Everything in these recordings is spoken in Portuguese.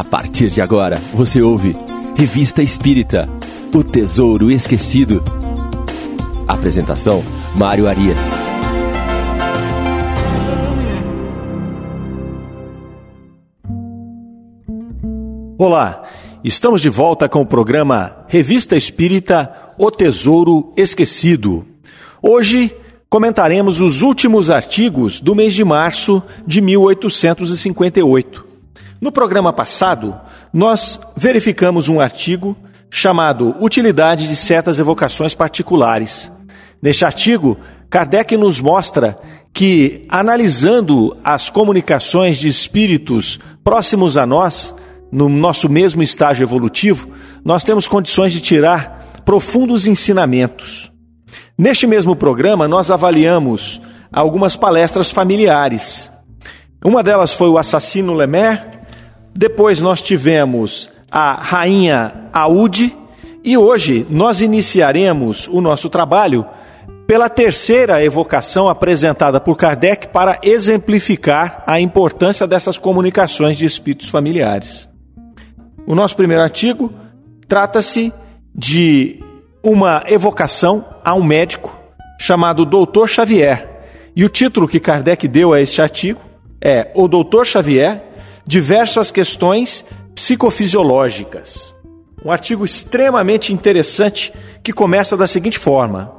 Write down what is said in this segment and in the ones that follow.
A partir de agora, você ouve Revista Espírita O Tesouro Esquecido. Apresentação: Mário Arias. Olá, estamos de volta com o programa Revista Espírita O Tesouro Esquecido. Hoje comentaremos os últimos artigos do mês de março de 1858. No programa passado, nós verificamos um artigo chamado Utilidade de certas evocações particulares. Neste artigo, Kardec nos mostra que, analisando as comunicações de espíritos próximos a nós, no nosso mesmo estágio evolutivo, nós temos condições de tirar profundos ensinamentos. Neste mesmo programa, nós avaliamos algumas palestras familiares. Uma delas foi o assassino Lemer, depois nós tivemos a rainha Aúde e hoje nós iniciaremos o nosso trabalho pela terceira evocação apresentada por Kardec para exemplificar a importância dessas comunicações de espíritos familiares. O nosso primeiro artigo trata-se de uma evocação a um médico chamado Doutor Xavier. E o título que Kardec deu a este artigo é O Doutor Xavier, diversas questões psicofisiológicas. Um artigo extremamente interessante que começa da seguinte forma: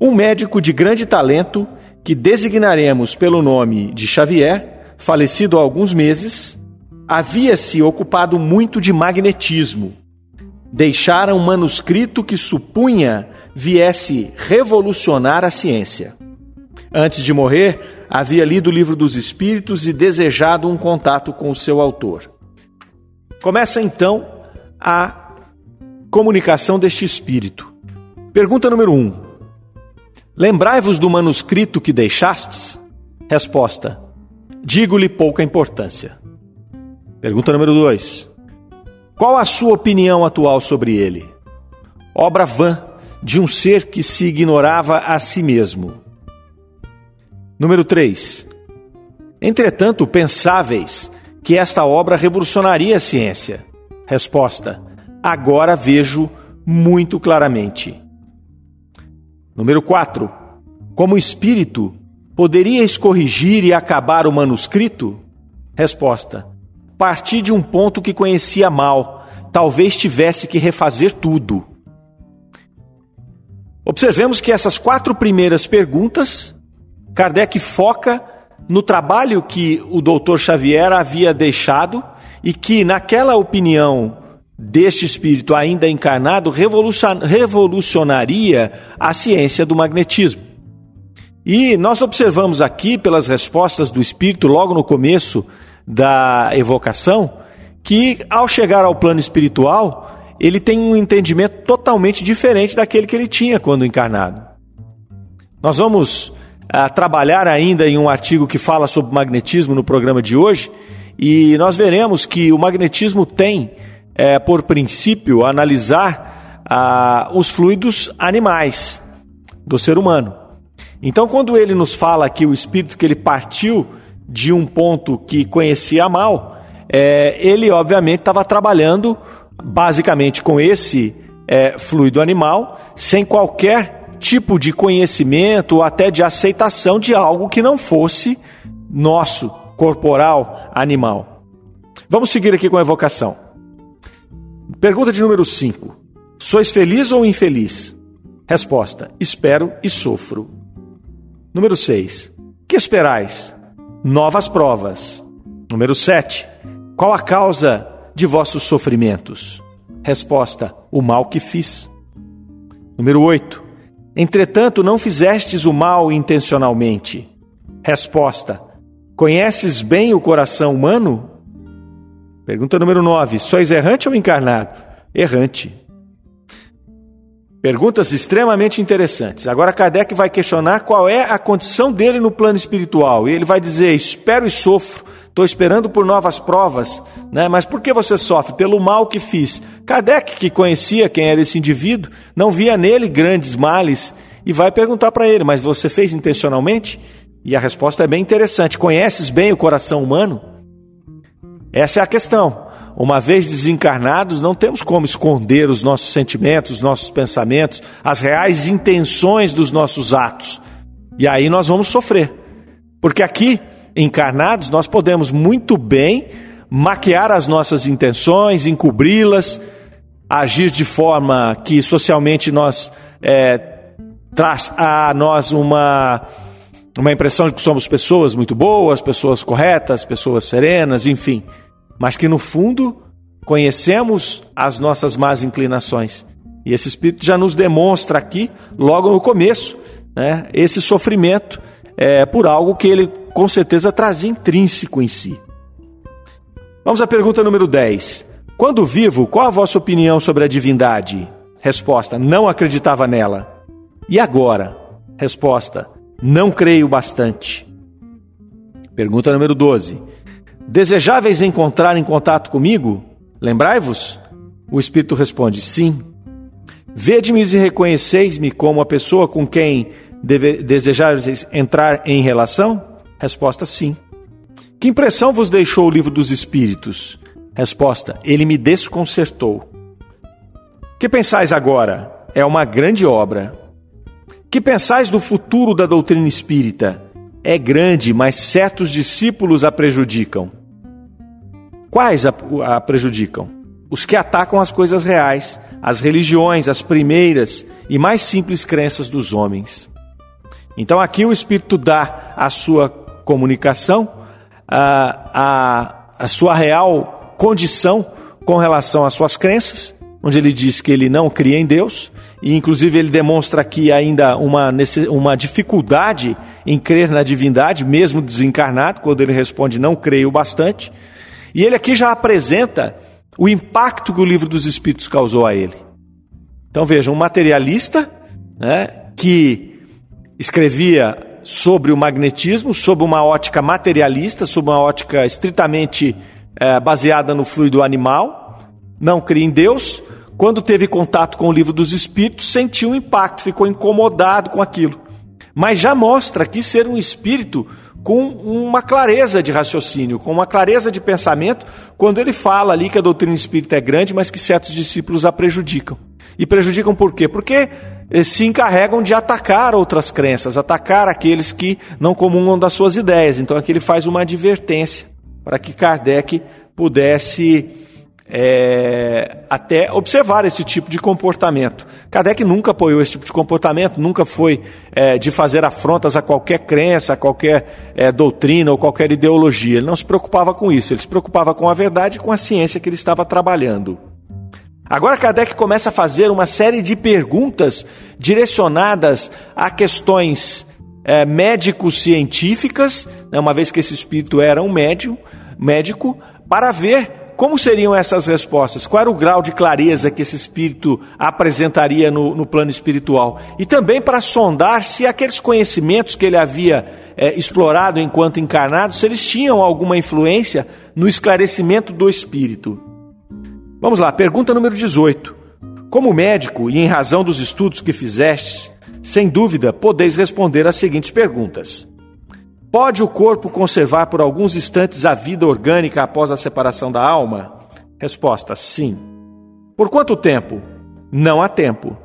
Um médico de grande talento, que designaremos pelo nome de Xavier, falecido há alguns meses, havia se ocupado muito de magnetismo deixara um manuscrito que supunha viesse revolucionar a ciência. Antes de morrer, havia lido o livro dos Espíritos e desejado um contato com o seu autor. Começa então a comunicação deste espírito. Pergunta número 1. Um. Lembrai-vos do manuscrito que deixastes? Resposta: Digo-lhe pouca importância. Pergunta número 2. Qual a sua opinião atual sobre ele? Obra vã de um ser que se ignorava a si mesmo. Número 3. Entretanto, pensáveis que esta obra revolucionaria a ciência. Resposta: Agora vejo muito claramente. Número 4. Como espírito, poderíeis corrigir e acabar o manuscrito? Resposta: Parti de um ponto que conhecia mal, talvez tivesse que refazer tudo. Observemos que essas quatro primeiras perguntas, Kardec foca no trabalho que o doutor Xavier havia deixado e que, naquela opinião deste espírito ainda encarnado, revolucionaria a ciência do magnetismo. E nós observamos aqui, pelas respostas do espírito, logo no começo da evocação, que ao chegar ao plano espiritual, ele tem um entendimento totalmente diferente daquele que ele tinha quando encarnado. Nós vamos ah, trabalhar ainda em um artigo que fala sobre magnetismo no programa de hoje, e nós veremos que o magnetismo tem, é, por princípio, analisar os fluidos animais do ser humano. Então, quando ele nos fala que o espírito que ele partiu de um ponto que conhecia mal, é, ele obviamente estava trabalhando basicamente com esse é, fluido animal, sem qualquer tipo de conhecimento ou até de aceitação de algo que não fosse nosso, corporal, animal. Vamos seguir aqui com a evocação. Pergunta de número 5. Sois feliz ou infeliz? Resposta: Espero e sofro. Número 6. Que esperais? novas provas. Número 7. Qual a causa de vossos sofrimentos? Resposta: o mal que fiz. Número 8. Entretanto, não fizestes o mal intencionalmente. Resposta: Conheces bem o coração humano? Pergunta número 9. Sois errante ou encarnado? Errante. Perguntas extremamente interessantes. Agora Kardec vai questionar qual é a condição dele no plano espiritual. E ele vai dizer: espero e sofro, estou esperando por novas provas. Né? Mas por que você sofre? Pelo mal que fiz. Kardec, que conhecia quem era esse indivíduo, não via nele grandes males e vai perguntar para ele: Mas você fez intencionalmente? E a resposta é bem interessante: Conheces bem o coração humano? Essa é a questão. uma vez desencarnados, não temos como esconder os nossos sentimentos, os nossos pensamentos, as reais intenções dos nossos atos. E aí nós vamos sofrer. Porque aqui, encarnados, nós podemos muito bem maquiar as nossas intenções, encobri-las, agir de forma que socialmente nós é, traz a nós uma uma impressão de que somos pessoas muito boas, pessoas corretas, pessoas serenas, enfim, mas que no fundo conhecemos as nossas más inclinações. E esse Espírito já nos demonstra aqui, logo no começo, né, esse sofrimento é, por algo que ele com certeza trazia intrínseco em si. Vamos à pergunta número 10. Quando vivo, qual a vossa opinião sobre a divindade? Resposta: Não acreditava nela. E agora? Resposta: Não creio bastante. Pergunta número 12. Desejáveis encontrar em contato comigo? Lembrai-vos? O Espírito responde: Sim. Vede-me e reconheceis-me como a pessoa com quem desejáveis entrar em relação? Resposta: Sim. Que impressão vos deixou o livro dos Espíritos? Resposta: Ele me desconcertou. Que pensais agora? É uma grande obra. Que pensais do futuro da doutrina espírita? É grande, mas certos discípulos a prejudicam. Quais a, a prejudicam? Os que atacam as coisas reais, as religiões, as primeiras e mais simples crenças dos homens. Então aqui o Espírito dá a sua comunicação a, a, a sua real condição com relação às suas crenças, onde ele diz que ele não cria em Deus, e inclusive ele demonstra aqui ainda uma, uma dificuldade em crer na divindade, mesmo desencarnado, quando ele responde não creio bastante. E ele aqui já apresenta o impacto que o livro dos Espíritos causou a ele. Então veja, um materialista né, que escrevia sobre o magnetismo, sob uma ótica materialista, sob uma ótica estritamente é, baseada no fluido animal, não cria em Deus. Quando teve contato com o livro dos Espíritos, sentiu um impacto, ficou incomodado com aquilo. Mas já mostra aqui ser um espírito com uma clareza de raciocínio, com uma clareza de pensamento, quando ele fala ali que a doutrina espírita é grande, mas que certos discípulos a prejudicam. E prejudicam por quê? Porque se encarregam de atacar outras crenças, atacar aqueles que não comungam das suas ideias. Então aqui ele faz uma advertência para que Kardec pudesse é, até observar esse tipo de comportamento. Kardec nunca apoiou esse tipo de comportamento, nunca foi é, de fazer afrontas a qualquer crença, a qualquer é, doutrina ou qualquer ideologia. Ele não se preocupava com isso, ele se preocupava com a verdade e com a ciência que ele estava trabalhando. Agora Kardec começa a fazer uma série de perguntas direcionadas a questões é, médico-científicas, né, uma vez que esse espírito era um médium, médico, para ver como seriam essas respostas, qual era o grau de clareza que esse espírito apresentaria no, no plano espiritual. E também para sondar se aqueles conhecimentos que ele havia é, explorado enquanto encarnado, se eles tinham alguma influência no esclarecimento do espírito. Vamos lá, pergunta número 18. Como médico e em razão dos estudos que fizestes, sem dúvida podeis responder as seguintes perguntas: Pode o corpo conservar por alguns instantes a vida orgânica após a separação da alma? Resposta: sim. Por quanto tempo? Não há tempo.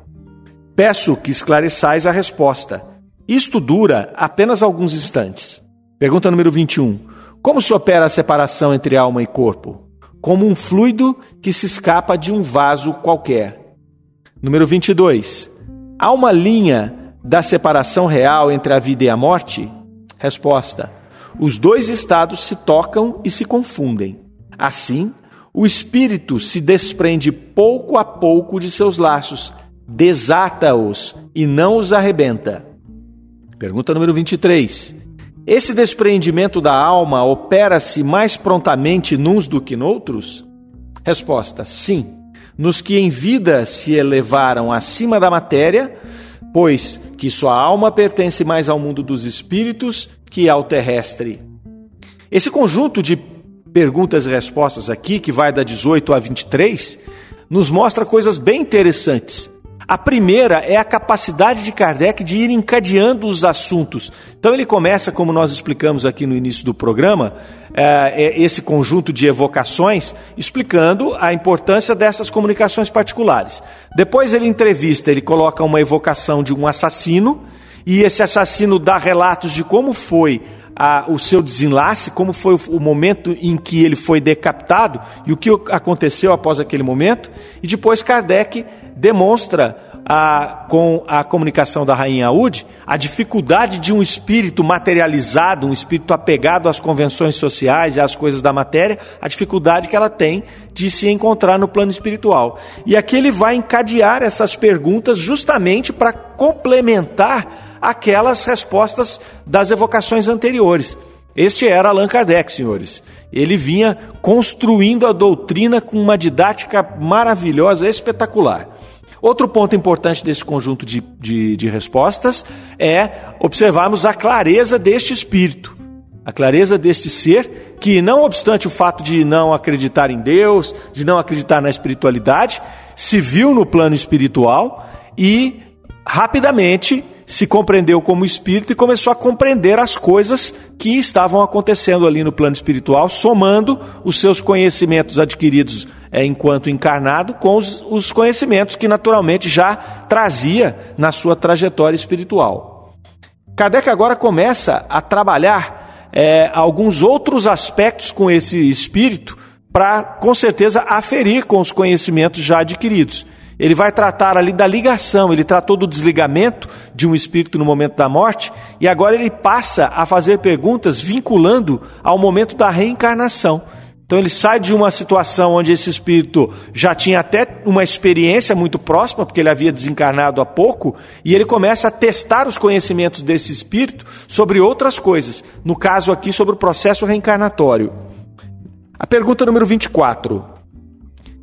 Peço que esclareçais a resposta. Isto dura apenas alguns instantes. Pergunta número 21. Como se opera a separação entre alma e corpo? Como um fluido que se escapa de um vaso qualquer. Número 22. Há uma linha da separação real entre a vida e a morte? Resposta: Os dois estados se tocam e se confundem. Assim, o espírito se desprende pouco a pouco de seus laços, desata-os e não os arrebenta. Pergunta número 23. Esse despreendimento da alma opera-se mais prontamente nuns do que noutros? Resposta: sim. Nos que em vida se elevaram acima da matéria, pois que sua alma pertence mais ao mundo dos espíritos que ao terrestre. Esse conjunto de perguntas e respostas aqui, que vai da 18 a 23, nos mostra coisas bem interessantes. A primeira é a capacidade de Kardec de ir encadeando os assuntos. Então ele começa, como nós explicamos aqui no início do programa, é, esse conjunto de evocações, explicando a importância dessas comunicações particulares. Depois ele entrevista, ele coloca uma evocação de um assassino, e esse assassino dá relatos de como foi a, o seu desenlace, como foi o, o, momento em que ele foi decapitado e o que aconteceu após aquele momento. E depois Kardec demonstra a, com a comunicação da rainha Aud a dificuldade de um espírito materializado, um espírito apegado às convenções sociais e às coisas da matéria, a dificuldade que ela tem de se encontrar no plano espiritual. E aqui ele vai encadear essas perguntas justamente para complementar aquelas respostas das evocações anteriores. Este era Allan Kardec, senhores. Ele vinha construindo a doutrina com uma didática maravilhosa, espetacular. Outro ponto importante desse conjunto de, de, de respostas é observarmos a clareza deste espírito, a clareza deste ser, que, não obstante o fato de não acreditar em Deus, de não acreditar na espiritualidade, se viu no plano espiritual e rapidamente se compreendeu como espírito e começou a compreender as coisas que estavam acontecendo ali no plano espiritual, somando os seus conhecimentos adquiridos é, enquanto encarnado com os, os conhecimentos que naturalmente já trazia na sua trajetória espiritual. Kardec agora começa a trabalhar é, alguns outros aspectos com esse espírito para, com certeza, aferir com os conhecimentos já adquiridos. Ele vai tratar ali da ligação, ele tratou do desligamento de um espírito no momento da morte, e agora ele passa a fazer perguntas vinculando ao momento da reencarnação. Então ele sai de uma situação onde esse espírito já tinha até uma experiência muito próxima, porque ele havia desencarnado há pouco, e ele começa a testar os conhecimentos desse espírito sobre outras coisas, no caso aqui sobre o processo reencarnatório. A pergunta número 24.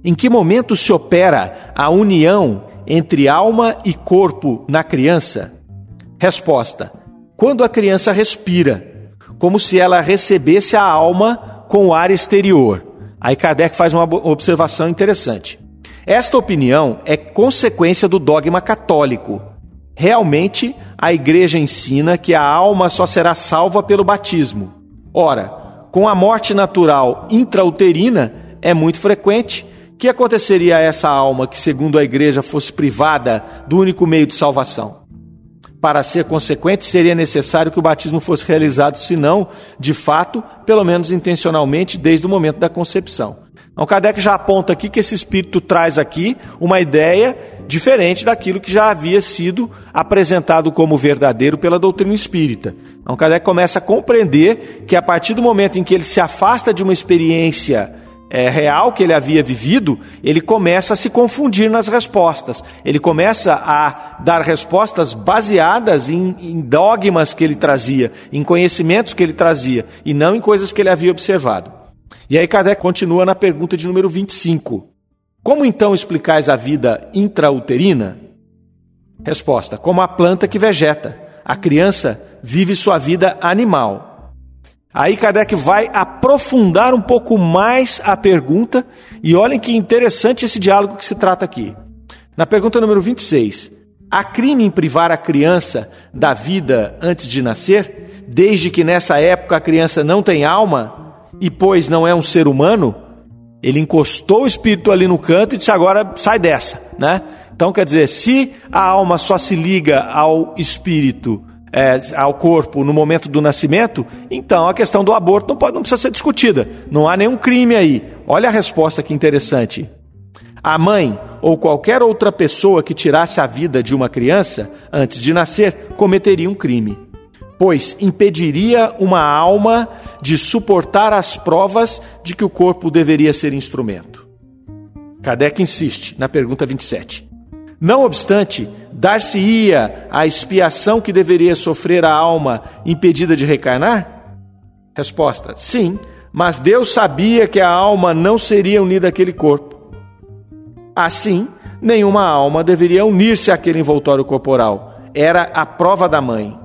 Em que momento se opera a união entre alma e corpo na criança? Resposta: Quando a criança respira, como se ela recebesse a alma com o ar exterior. Aí Kardec faz uma observação interessante. Esta opinião é consequência do dogma católico. Realmente, a igreja ensina que a alma só será salva pelo batismo. Ora, com a morte natural intrauterina, é muito frequente que aconteceria a essa alma que, segundo a igreja, fosse privada do único meio de salvação? Para ser consequente, seria necessário que o batismo fosse realizado, se não, de fato, pelo menos intencionalmente, desde o momento da concepção. Então, Kardec já aponta aqui que esse espírito traz aqui uma ideia diferente daquilo que já havia sido apresentado como verdadeiro pela doutrina espírita. Então, Kardec começa a compreender que a partir do momento em que ele se afasta de uma experiência é, real que ele havia vivido, ele começa a se confundir nas respostas. Ele começa a dar respostas baseadas em, em, dogmas que ele trazia, em conhecimentos que ele trazia, e não em coisas que ele havia observado. E aí Kardec continua na pergunta de número 25. Como então explicais a vida intrauterina? Resposta: como a planta que vegeta. A criança vive sua vida animal Aí Kardec vai aprofundar um pouco mais a pergunta e olhem que interessante esse diálogo que se trata aqui. Na pergunta número 26, há crime em privar a criança da vida antes de nascer, desde que nessa época a criança não tem alma e pois não é um ser humano? Ele encostou o espírito ali no canto e disse agora sai dessa, né? Então quer dizer, se a alma só se liga ao espírito é, ao corpo no momento do nascimento, então a questão do aborto não, pode, não precisa ser discutida. Não há nenhum crime aí. Olha a resposta que interessante. A mãe ou qualquer outra pessoa que tirasse a vida de uma criança antes de nascer cometeria um crime, pois impediria uma alma de suportar as provas de que o corpo deveria ser instrumento. Kardec insiste na pergunta 27. Não obstante, dar-se-ia a expiação que deveria sofrer a alma impedida de reencarnar? Resposta: sim, mas Deus sabia que a alma não seria unida àquele corpo. Assim, nenhuma alma deveria unir-se àquele envoltório corporal. Era a prova da mãe.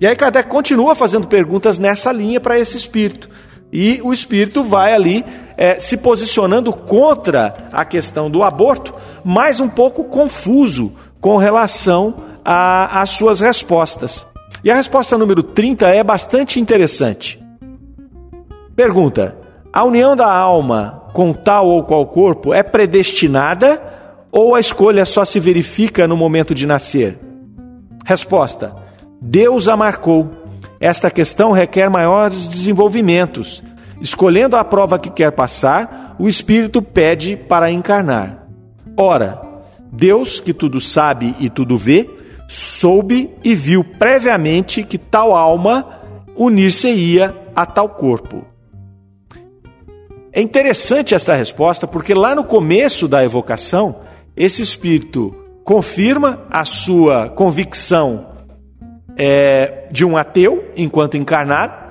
E aí Kardec continua fazendo perguntas nessa linha para esse espírito. E o espírito vai ali é, se posicionando contra a questão do aborto, mas um pouco confuso com relação às suas respostas. E a resposta número 30 é bastante interessante. Pergunta: a união da alma com tal ou qual corpo é predestinada ou a escolha só se verifica no momento de nascer? Resposta: Deus a marcou. Esta questão requer maiores desenvolvimentos. Escolhendo a prova que quer passar, o espírito pede para encarnar. Ora, Deus, que tudo sabe e tudo vê, soube e viu previamente que tal alma unir-se-ia a tal corpo. É interessante esta resposta porque lá no começo da evocação, esse espírito confirma a sua convicção é, de um ateu enquanto encarnado,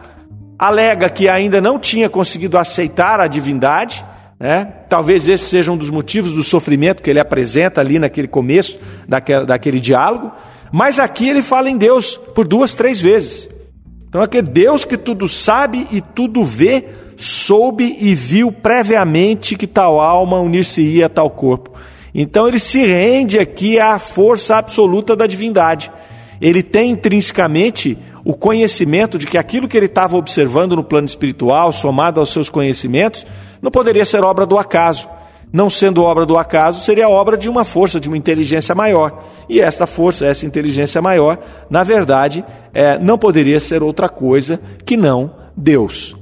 alega que ainda não tinha conseguido aceitar a divindade, né? talvez esse seja um dos motivos do sofrimento que ele apresenta ali naquele começo daquele, daquele diálogo, mas aqui ele fala em Deus por duas, três vezes. Então, aquele Deus que tudo sabe e tudo vê, soube e viu previamente que tal alma unir-se-ia a tal corpo. Então ele se rende aqui à força absoluta da divindade. Ele tem intrinsecamente o conhecimento de que aquilo que ele estava observando no plano espiritual, somado aos seus conhecimentos, não poderia ser obra do acaso. Não sendo obra do acaso, seria obra de uma força, de uma inteligência maior. E esta força, essa inteligência maior, na verdade, é, não poderia ser outra coisa que não Deus.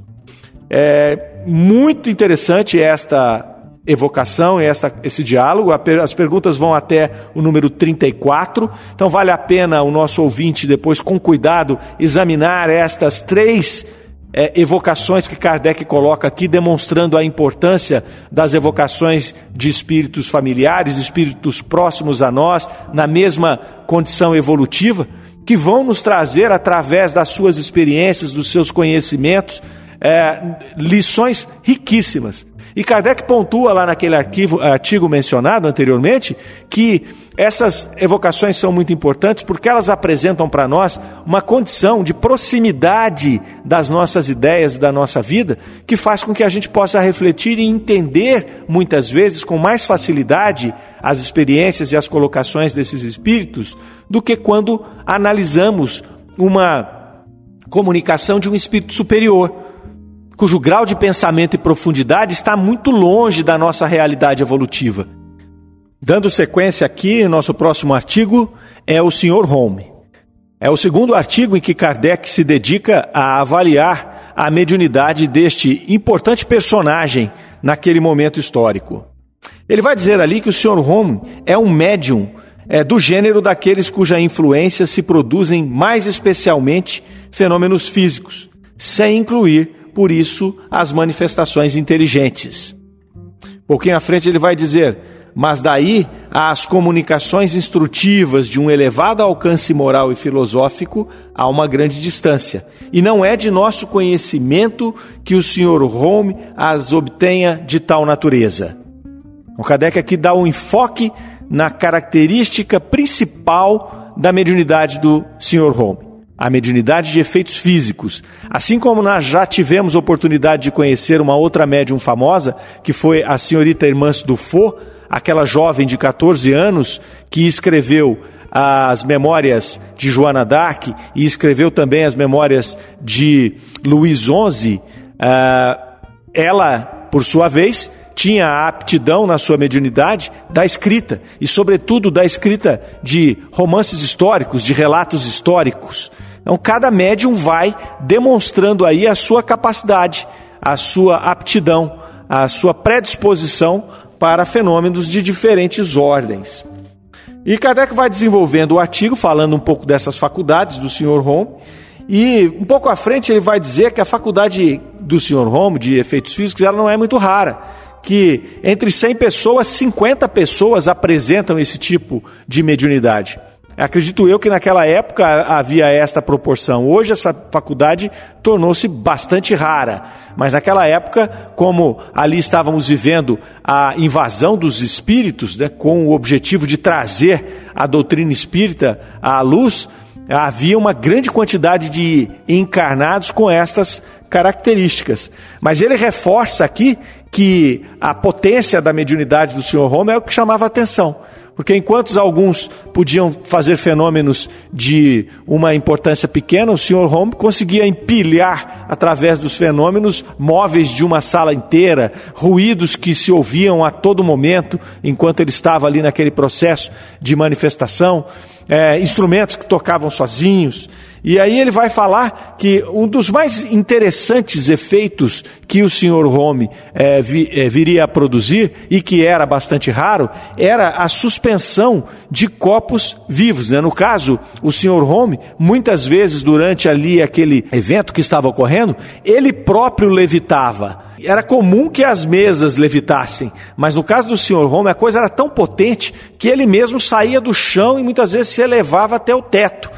É muito interessante esta evocação, esta, esse diálogo. As perguntas vão até o número 34. Então, vale a pena o nosso ouvinte, depois, com cuidado, examinar estas três é, evocações que Kardec coloca aqui, demonstrando a importância das evocações de espíritos familiares, espíritos próximos a nós, na mesma condição evolutiva, que vão nos trazer, através das suas experiências, dos seus conhecimentos, é, lições riquíssimas. E Kardec pontua lá naquele arquivo, artigo mencionado anteriormente que essas evocações são muito importantes porque elas apresentam para nós uma condição de proximidade das nossas ideias, da nossa vida, que faz com que a gente possa refletir e entender muitas vezes com mais facilidade as experiências e as colocações desses espíritos do que quando analisamos uma comunicação de um espírito superior cujo grau de pensamento e profundidade está muito longe da nossa realidade evolutiva. Dando sequência aqui, nosso próximo artigo é o Sr. Home. É o segundo artigo em que Kardec se dedica a avaliar a mediunidade deste importante personagem naquele momento histórico. Ele vai dizer ali que o Sr. Home é um médium é, do gênero daqueles cuja influência se produzem mais especialmente fenômenos físicos, sem incluir por isso as manifestações inteligentes. Pouquinho à frente ele vai dizer: mas daí às comunicações instrutivas de um elevado alcance moral e filosófico há uma grande distância. E não é de nosso conhecimento que o Sr. Home as obtenha de tal natureza. O Kardec aqui dá um enfoque na característica principal da mediunidade do Sr. Home a mediunidade de efeitos físicos. Assim como nós já tivemos oportunidade de conhecer uma outra médium famosa, que foi a senhorita Hermance Dufaux, aquela jovem de 14 anos que escreveu as memórias de Joana d'Arc e escreveu também as memórias de Luís XI, uh, ela, por sua vez, tinha a aptidão na sua mediunidade da escrita, e sobretudo da escrita de romances históricos, de relatos históricos. Então, cada médium vai demonstrando aí a sua capacidade, a sua aptidão, a sua predisposição para fenômenos de diferentes ordens. E Kardec vai desenvolvendo o artigo falando um pouco dessas faculdades do Sr. Home, e um pouco à frente ele vai dizer que a faculdade do Sr. Home de efeitos físicos ela não é muito rara, que entre 100 pessoas, 50 pessoas apresentam esse tipo de mediunidade. Acredito eu que naquela época havia esta proporção. Hoje essa faculdade tornou-se bastante rara, mas naquela época, como ali estávamos vivendo a invasão dos espíritos, né, com o objetivo de trazer a doutrina espírita à luz, havia uma grande quantidade de encarnados com estas características. Mas ele reforça aqui que a potência da mediunidade do Sr. Home é o que chamava a atenção. Porque enquanto alguns podiam fazer fenômenos de uma importância pequena, o Sr. Home conseguia empilhar através dos fenômenos móveis de uma sala inteira, ruídos que se ouviam a todo momento enquanto ele estava ali naquele processo de manifestação, é, instrumentos que tocavam sozinhos. E aí ele vai falar que um dos mais interessantes efeitos que o Sr. Home é, vi, é, viria a produzir, e que era bastante raro, era a suspensão de copos vivos. Né? No caso, o Sr. Home, muitas vezes durante ali aquele evento que estava ocorrendo, ele próprio levitava. Era comum que as mesas levitassem, mas no caso do Sr. Home a coisa era tão potente que ele mesmo saía do chão e muitas vezes se elevava até o teto.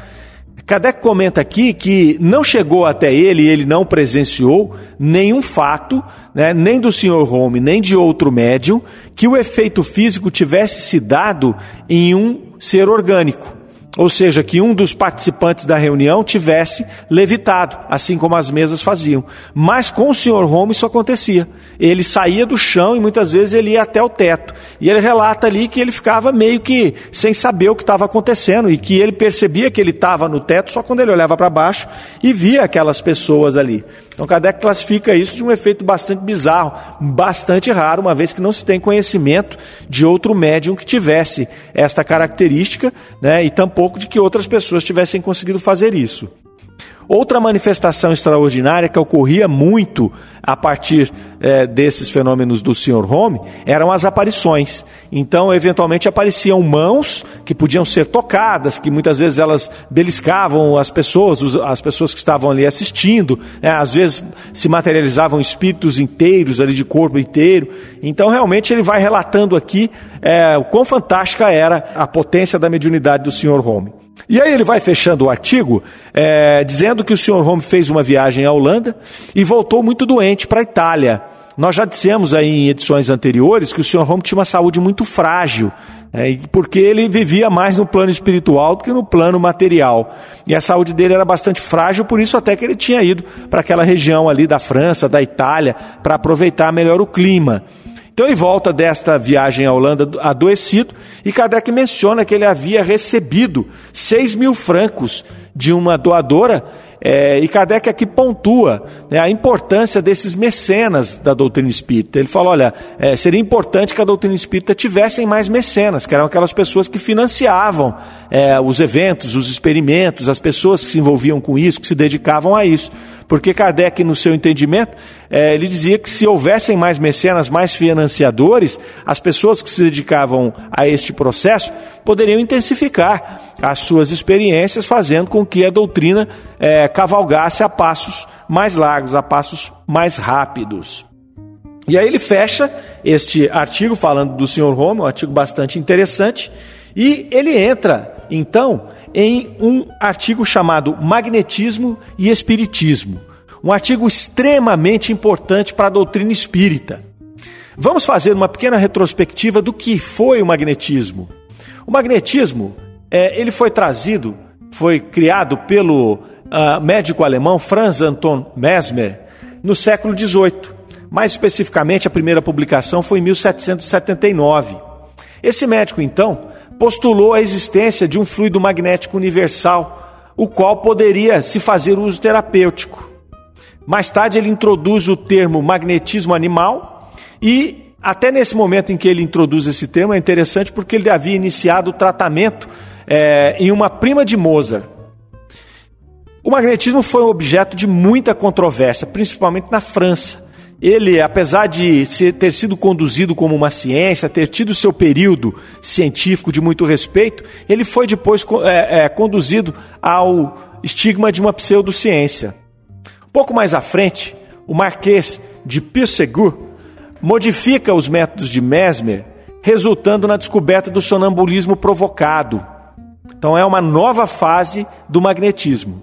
Kardec comenta aqui que não chegou até ele, ele não presenciou nenhum fato, né, nem do Sr. Home, nem de outro médium, que o efeito físico tivesse se dado em um ser orgânico. Ou seja, que um dos participantes da reunião tivesse levitado, assim como as mesas faziam. Mas com o Sr. Home isso acontecia. Ele saía do chão e muitas vezes ele ia até o teto. E ele relata ali que ele ficava meio que sem saber o que estava acontecendo e que ele percebia que ele estava no teto só quando ele olhava para baixo e via aquelas pessoas ali. Então Kardec classifica isso de um efeito bastante bizarro, bastante raro, uma vez que não se tem conhecimento de outro médium que tivesse esta característica, né, e tampouco de que outras pessoas tivessem conseguido fazer isso. Outra manifestação extraordinária que ocorria muito a partir é, desses fenômenos do Sr. Home eram as aparições. Então, eventualmente apareciam mãos que podiam ser tocadas, que muitas vezes elas beliscavam as pessoas, as pessoas que estavam ali assistindo. Né? Às vezes se materializavam espíritos inteiros ali de corpo inteiro. Então, realmente ele vai relatando aqui é, o quão fantástica era a potência da mediunidade do Sr. Home. E aí ele vai fechando o artigo é, dizendo que o Sr. Home fez uma viagem à Holanda e voltou muito doente para a Itália. Nós já dissemos aí em edições anteriores que o Sr. Home tinha uma saúde muito frágil, é, porque ele vivia mais no plano espiritual do que no plano material. E a saúde dele era bastante frágil, por isso até que ele tinha ido para aquela região ali da França, da Itália, para aproveitar melhor o clima. Então ele volta desta viagem à Holanda adoecido e Kardec menciona que ele havia recebido 6 mil francos de uma doadora é, e Kardec aqui pontua né, a importância desses mecenas da doutrina espírita. Ele fala: olha, é, seria importante que a doutrina espírita tivessem mais mecenas, que eram aquelas pessoas que financiavam é, os eventos, os experimentos, as pessoas que se envolviam com isso, que se dedicavam a isso. Porque Kardec, no seu entendimento, é, ele dizia que se houvessem mais mecenas, mais financiadores, as pessoas que se dedicavam a este processo poderiam intensificar as suas experiências, fazendo com que a doutrina é, cavalgasse a passos mais largos, a passos mais rápidos. E aí ele fecha este artigo falando do Sr. Rome, um artigo bastante interessante, e ele entra, então, em um artigo chamado Magnetismo e Espiritismo, um artigo extremamente importante para a doutrina espírita. Vamos fazer uma pequena retrospectiva do que foi o magnetismo. O magnetismo, é, ele foi trazido, foi criado pelo uh, médico alemão Franz Anton Mesmer no século XVIII. Mais especificamente, a primeira publicação foi em 1779. Esse médico, então, postulou a existência de um fluido magnético universal, o qual poderia se fazer uso terapêutico. Mais tarde, ele introduz o termo magnetismo animal e, até nesse momento em que ele introduz esse termo, é interessante porque ele havia iniciado o tratamento é, em uma prima de Mozart. O magnetismo foi objeto de muita controvérsia, principalmente na França ele, apesar de ter sido conduzido como uma ciência, ter tido seu período científico de muito respeito, ele foi depois é, é, conduzido ao estigma de uma pseudociência. Pouco mais à frente, o Marquês de Puysegur modifica os métodos de Mesmer, resultando na descoberta do sonambulismo provocado. Então é uma nova fase do magnetismo.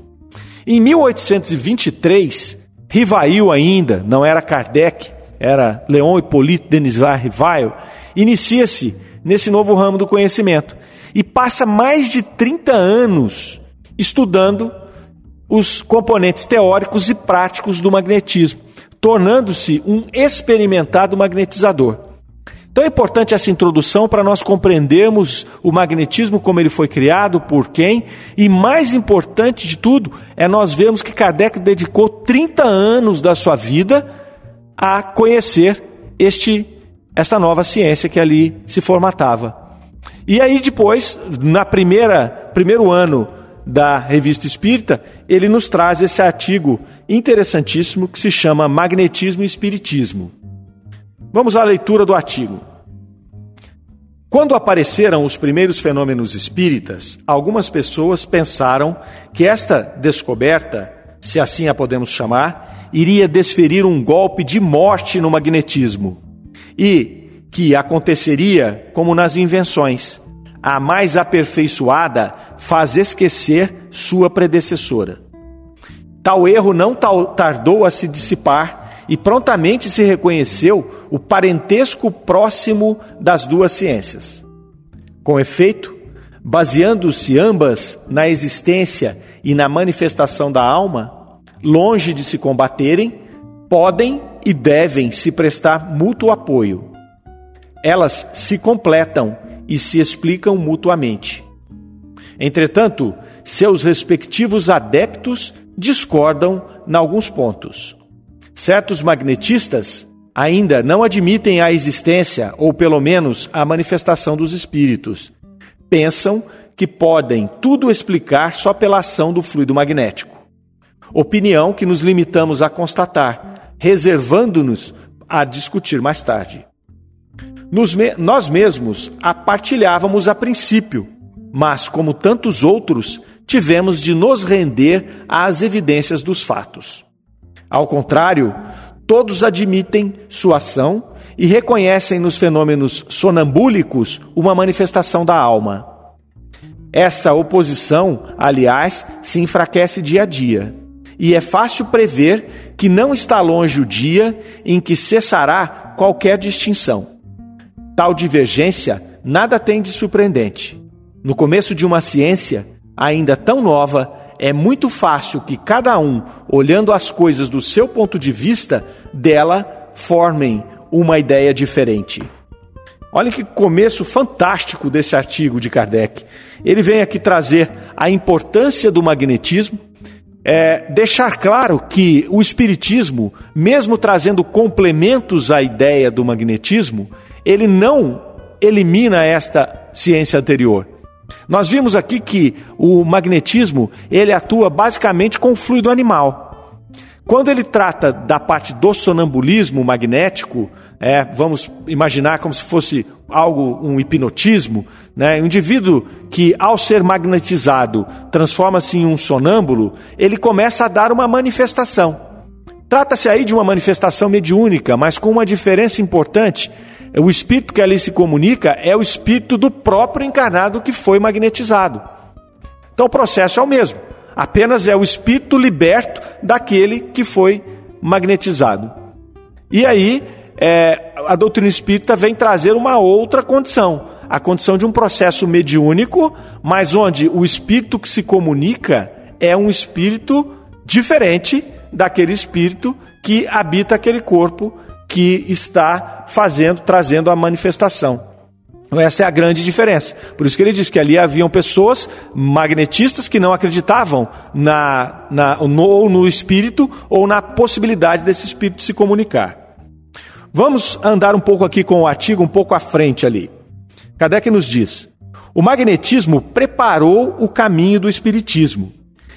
Em 1823, Rivail ainda, não era Kardec, era Leon Hippolyte Denisvar Rivail, inicia-se nesse novo ramo do conhecimento e passa mais de 30 anos estudando os componentes teóricos e práticos do magnetismo, tornando-se um experimentado magnetizador. Então é importante essa introdução para nós compreendermos o magnetismo, como ele foi criado, por quem, e mais importante de tudo, é nós vermos que Kardec dedicou 30 anos da sua vida a conhecer este esta nova ciência que ali se formatava. E aí depois, na primeira primeiro ano da Revista Espírita, ele nos traz esse artigo interessantíssimo que se chama Magnetismo e Espiritismo. Vamos à leitura do artigo. Quando apareceram os primeiros fenômenos espíritas, algumas pessoas pensaram que esta descoberta, se assim a podemos chamar, iria desferir um golpe de morte no magnetismo e que aconteceria como nas invenções. A mais aperfeiçoada faz esquecer sua predecessora. Tal erro não tardou a se dissipar e prontamente se reconheceu o parentesco próximo das duas ciências. Com efeito, baseando-se ambas na existência e na manifestação da alma, longe de se combaterem, podem e devem se prestar mútuo apoio. Elas se completam e se explicam mutuamente. Entretanto, seus respectivos adeptos discordam em alguns pontos. Certos magnetistas ainda não admitem a existência, ou pelo menos a manifestação dos espíritos. Pensam que podem tudo explicar só pela ação do fluido magnético. Opinião que nos limitamos a constatar, reservando-nos a discutir mais tarde. Me nós mesmos a partilhávamos a princípio, mas, como tantos outros, tivemos de nos render às evidências dos fatos. Ao contrário, todos admitem sua ação e reconhecem nos fenômenos sonambúlicos uma manifestação da alma. Essa oposição, aliás, se enfraquece dia a dia, e é fácil prever que não está longe o dia em que cessará qualquer distinção. Tal divergência nada tem de surpreendente. No começo de uma ciência, ainda tão nova, é muito fácil que cada um, olhando as coisas do seu ponto de vista, dela formem uma ideia diferente. Olha que começo fantástico desse artigo de Kardec. Ele vem aqui trazer a importância do magnetismo, é, deixar claro que o Espiritismo, mesmo trazendo complementos à ideia do magnetismo, ele não elimina esta ciência anterior. Nós vimos aqui que o magnetismo ele atua basicamente com o fluido animal. Quando ele trata da parte do sonambulismo magnético, é, vamos imaginar como se fosse algo, um hipnotismo, né? um indivíduo que, ao ser magnetizado, transforma-se em um sonâmbulo, ele começa a dar uma manifestação. Trata-se aí de uma manifestação mediúnica, mas com uma diferença importante o espírito que ali se comunica é o espírito do próprio encarnado que foi magnetizado. Então o processo é o mesmo, apenas é o espírito liberto daquele que foi magnetizado. E aí é, a doutrina espírita vem trazer uma outra condição, a condição de um processo mediúnico, mas onde o espírito que se comunica é um espírito diferente daquele espírito que habita aquele corpo que está fazendo, trazendo a manifestação. Essa é a grande diferença. Por isso que ele diz que ali haviam pessoas magnetistas que não acreditavam na, na, no, ou no espírito ou na possibilidade desse espírito se comunicar. Vamos andar um pouco aqui com o artigo, um pouco à frente ali. Kardec nos diz: o magnetismo preparou o caminho do espiritismo.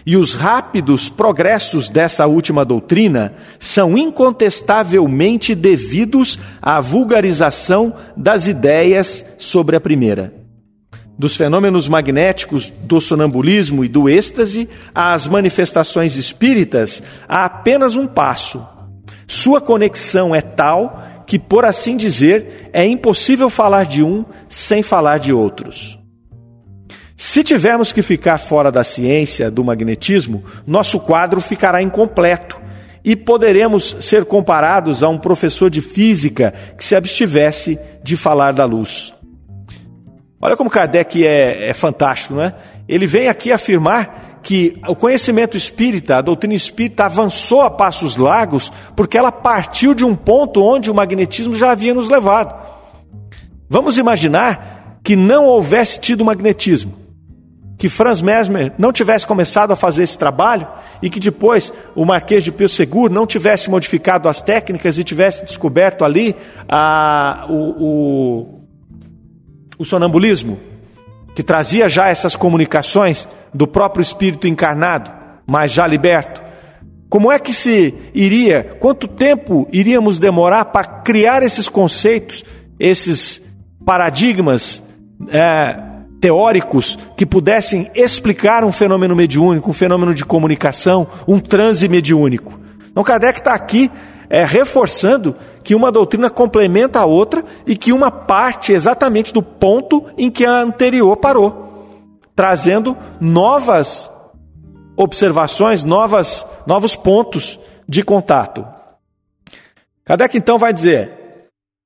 E os rápidos progressos dessa última doutrina são incontestavelmente devidos à vulgarização das ideias sobre a primeira. Dos fenômenos magnéticos do sonambulismo e do êxtase às manifestações espíritas, há apenas um passo. Sua conexão é tal que, por assim dizer, é impossível falar de um sem falar de outros. Se tivermos que ficar fora da ciência do magnetismo, nosso quadro ficará incompleto e poderemos ser comparados a um professor de física que se abstivesse de falar da luz. Olha como Kardec é, é fantástico, não é? Ele vem aqui afirmar que o conhecimento espírita, a doutrina espírita avançou a passos largos porque ela partiu de um ponto onde o magnetismo já havia nos levado. Vamos imaginar que não houvesse tido magnetismo, que Franz Mesmer não tivesse começado a fazer esse trabalho e que depois o Marquês de Pio Seguro não tivesse modificado as técnicas e tivesse descoberto ali a, o, o, o sonambulismo, que trazia já essas comunicações do próprio Espírito encarnado, mas já liberto. Como é que se iria, quanto tempo iríamos demorar para criar esses conceitos, esses paradigmas é, teóricos que pudessem explicar um fenômeno mediúnico, um fenômeno de comunicação, um transe mediúnico? Então Kardec está aqui é, reforçando que uma doutrina complementa a outra e que uma parte exatamente do ponto em que a anterior parou trazendo novas observações, novas, novos pontos de contato. Kardec então vai dizer: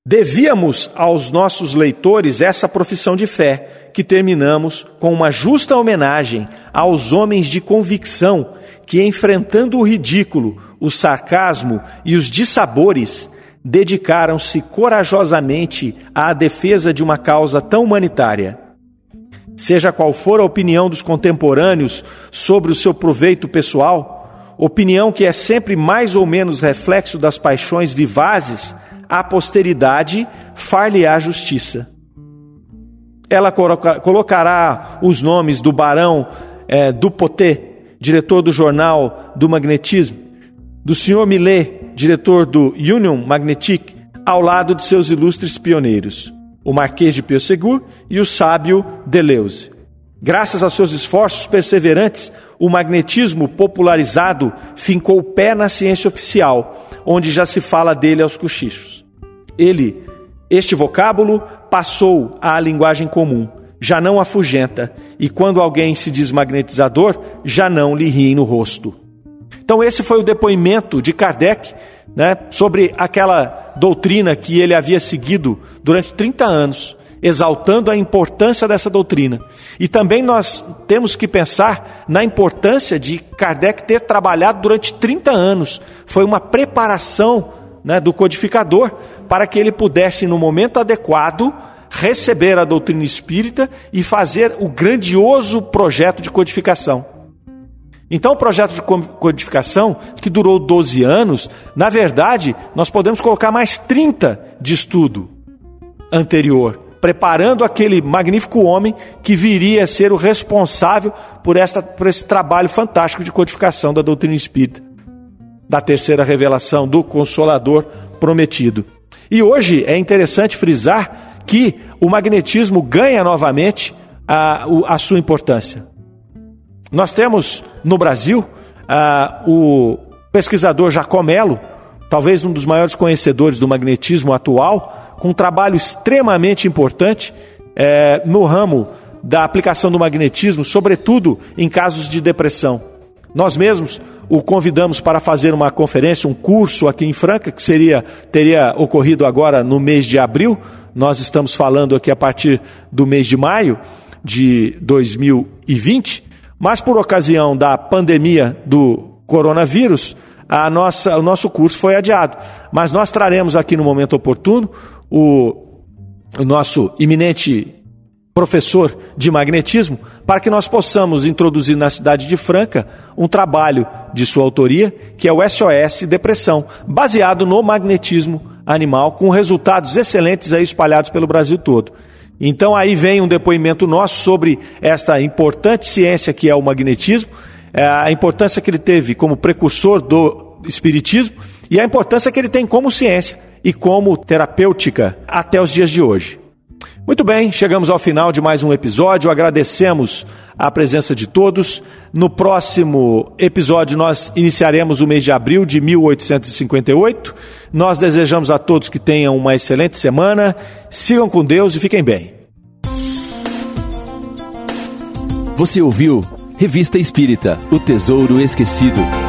devíamos aos nossos leitores essa profissão de fé, que terminamos com uma justa homenagem aos homens de convicção que, enfrentando o ridículo, o sarcasmo e os dissabores, dedicaram-se corajosamente à defesa de uma causa tão humanitária. Seja qual for a opinião dos contemporâneos sobre o seu proveito pessoal, opinião que é sempre mais ou menos reflexo das paixões vivazes, a posteridade far-lhe-á justiça. Ela colocará os nomes do barão é, Dupotet, diretor do jornal do Magnetismo, do senhor Millet, diretor do Union Magnetique, ao lado de seus ilustres pioneiros o Marquês de Piosegur e o sábio Deleuze. Graças a seus esforços perseverantes, o magnetismo popularizado fincou o pé na ciência oficial, onde já se fala dele aos cochichos. Ele, este vocábulo, passou à linguagem comum, já não afugenta, e quando alguém se diz magnetizador, já não lhe ri no rosto. Então, esse foi o depoimento de Kardec né, sobre aquela doutrina que ele havia seguido durante 30 anos, exaltando a importância dessa doutrina. E também nós temos que pensar na importância de Kardec ter trabalhado durante 30 anos. Foi uma preparação né, do codificador para que ele pudesse, no momento adequado, receber a doutrina espírita e fazer o grandioso projeto de codificação. Então, o projeto de codificação, que durou 12 anos, na verdade, nós podemos colocar mais 30 de estudo anterior, preparando aquele magnífico homem que viria a ser o responsável por, essa, por esse trabalho fantástico de codificação da doutrina espírita, da terceira revelação do Consolador prometido. E hoje é interessante frisar que o magnetismo ganha novamente a, a sua importância. Nós temos no Brasil uh, o pesquisador Jacomelo, talvez um dos maiores conhecedores do magnetismo atual, com um trabalho extremamente importante eh, no ramo da aplicação do magnetismo, sobretudo em casos de depressão. Nós mesmos o convidamos para fazer uma conferência, um curso aqui em Franca, que seria teria ocorrido agora no mês de abril. Nós estamos falando aqui a partir do mês de maio de 2020. Mas por ocasião da pandemia do coronavírus, a nossa, o nosso curso foi adiado. Mas nós traremos aqui no momento oportuno o, o nosso iminente professor de magnetismo para que nós possamos introduzir na cidade de Franca um trabalho de sua autoria, que é o SOS Depressão, baseado no magnetismo animal, com resultados excelentes aí espalhados pelo Brasil todo. Então aí vem um depoimento nosso sobre esta importante ciência que é o magnetismo, a importância que ele teve como precursor do espiritismo e a importância que ele tem como ciência e como terapêutica até os dias de hoje. Muito bem, chegamos ao final de mais um episódio. Agradecemos a presença de todos. No próximo episódio, nós iniciaremos o mês de abril de 1858. Nós desejamos a todos que tenham uma excelente semana. Sigam com Deus e fiquem bem. Você ouviu Revista Espírita O Tesouro Esquecido.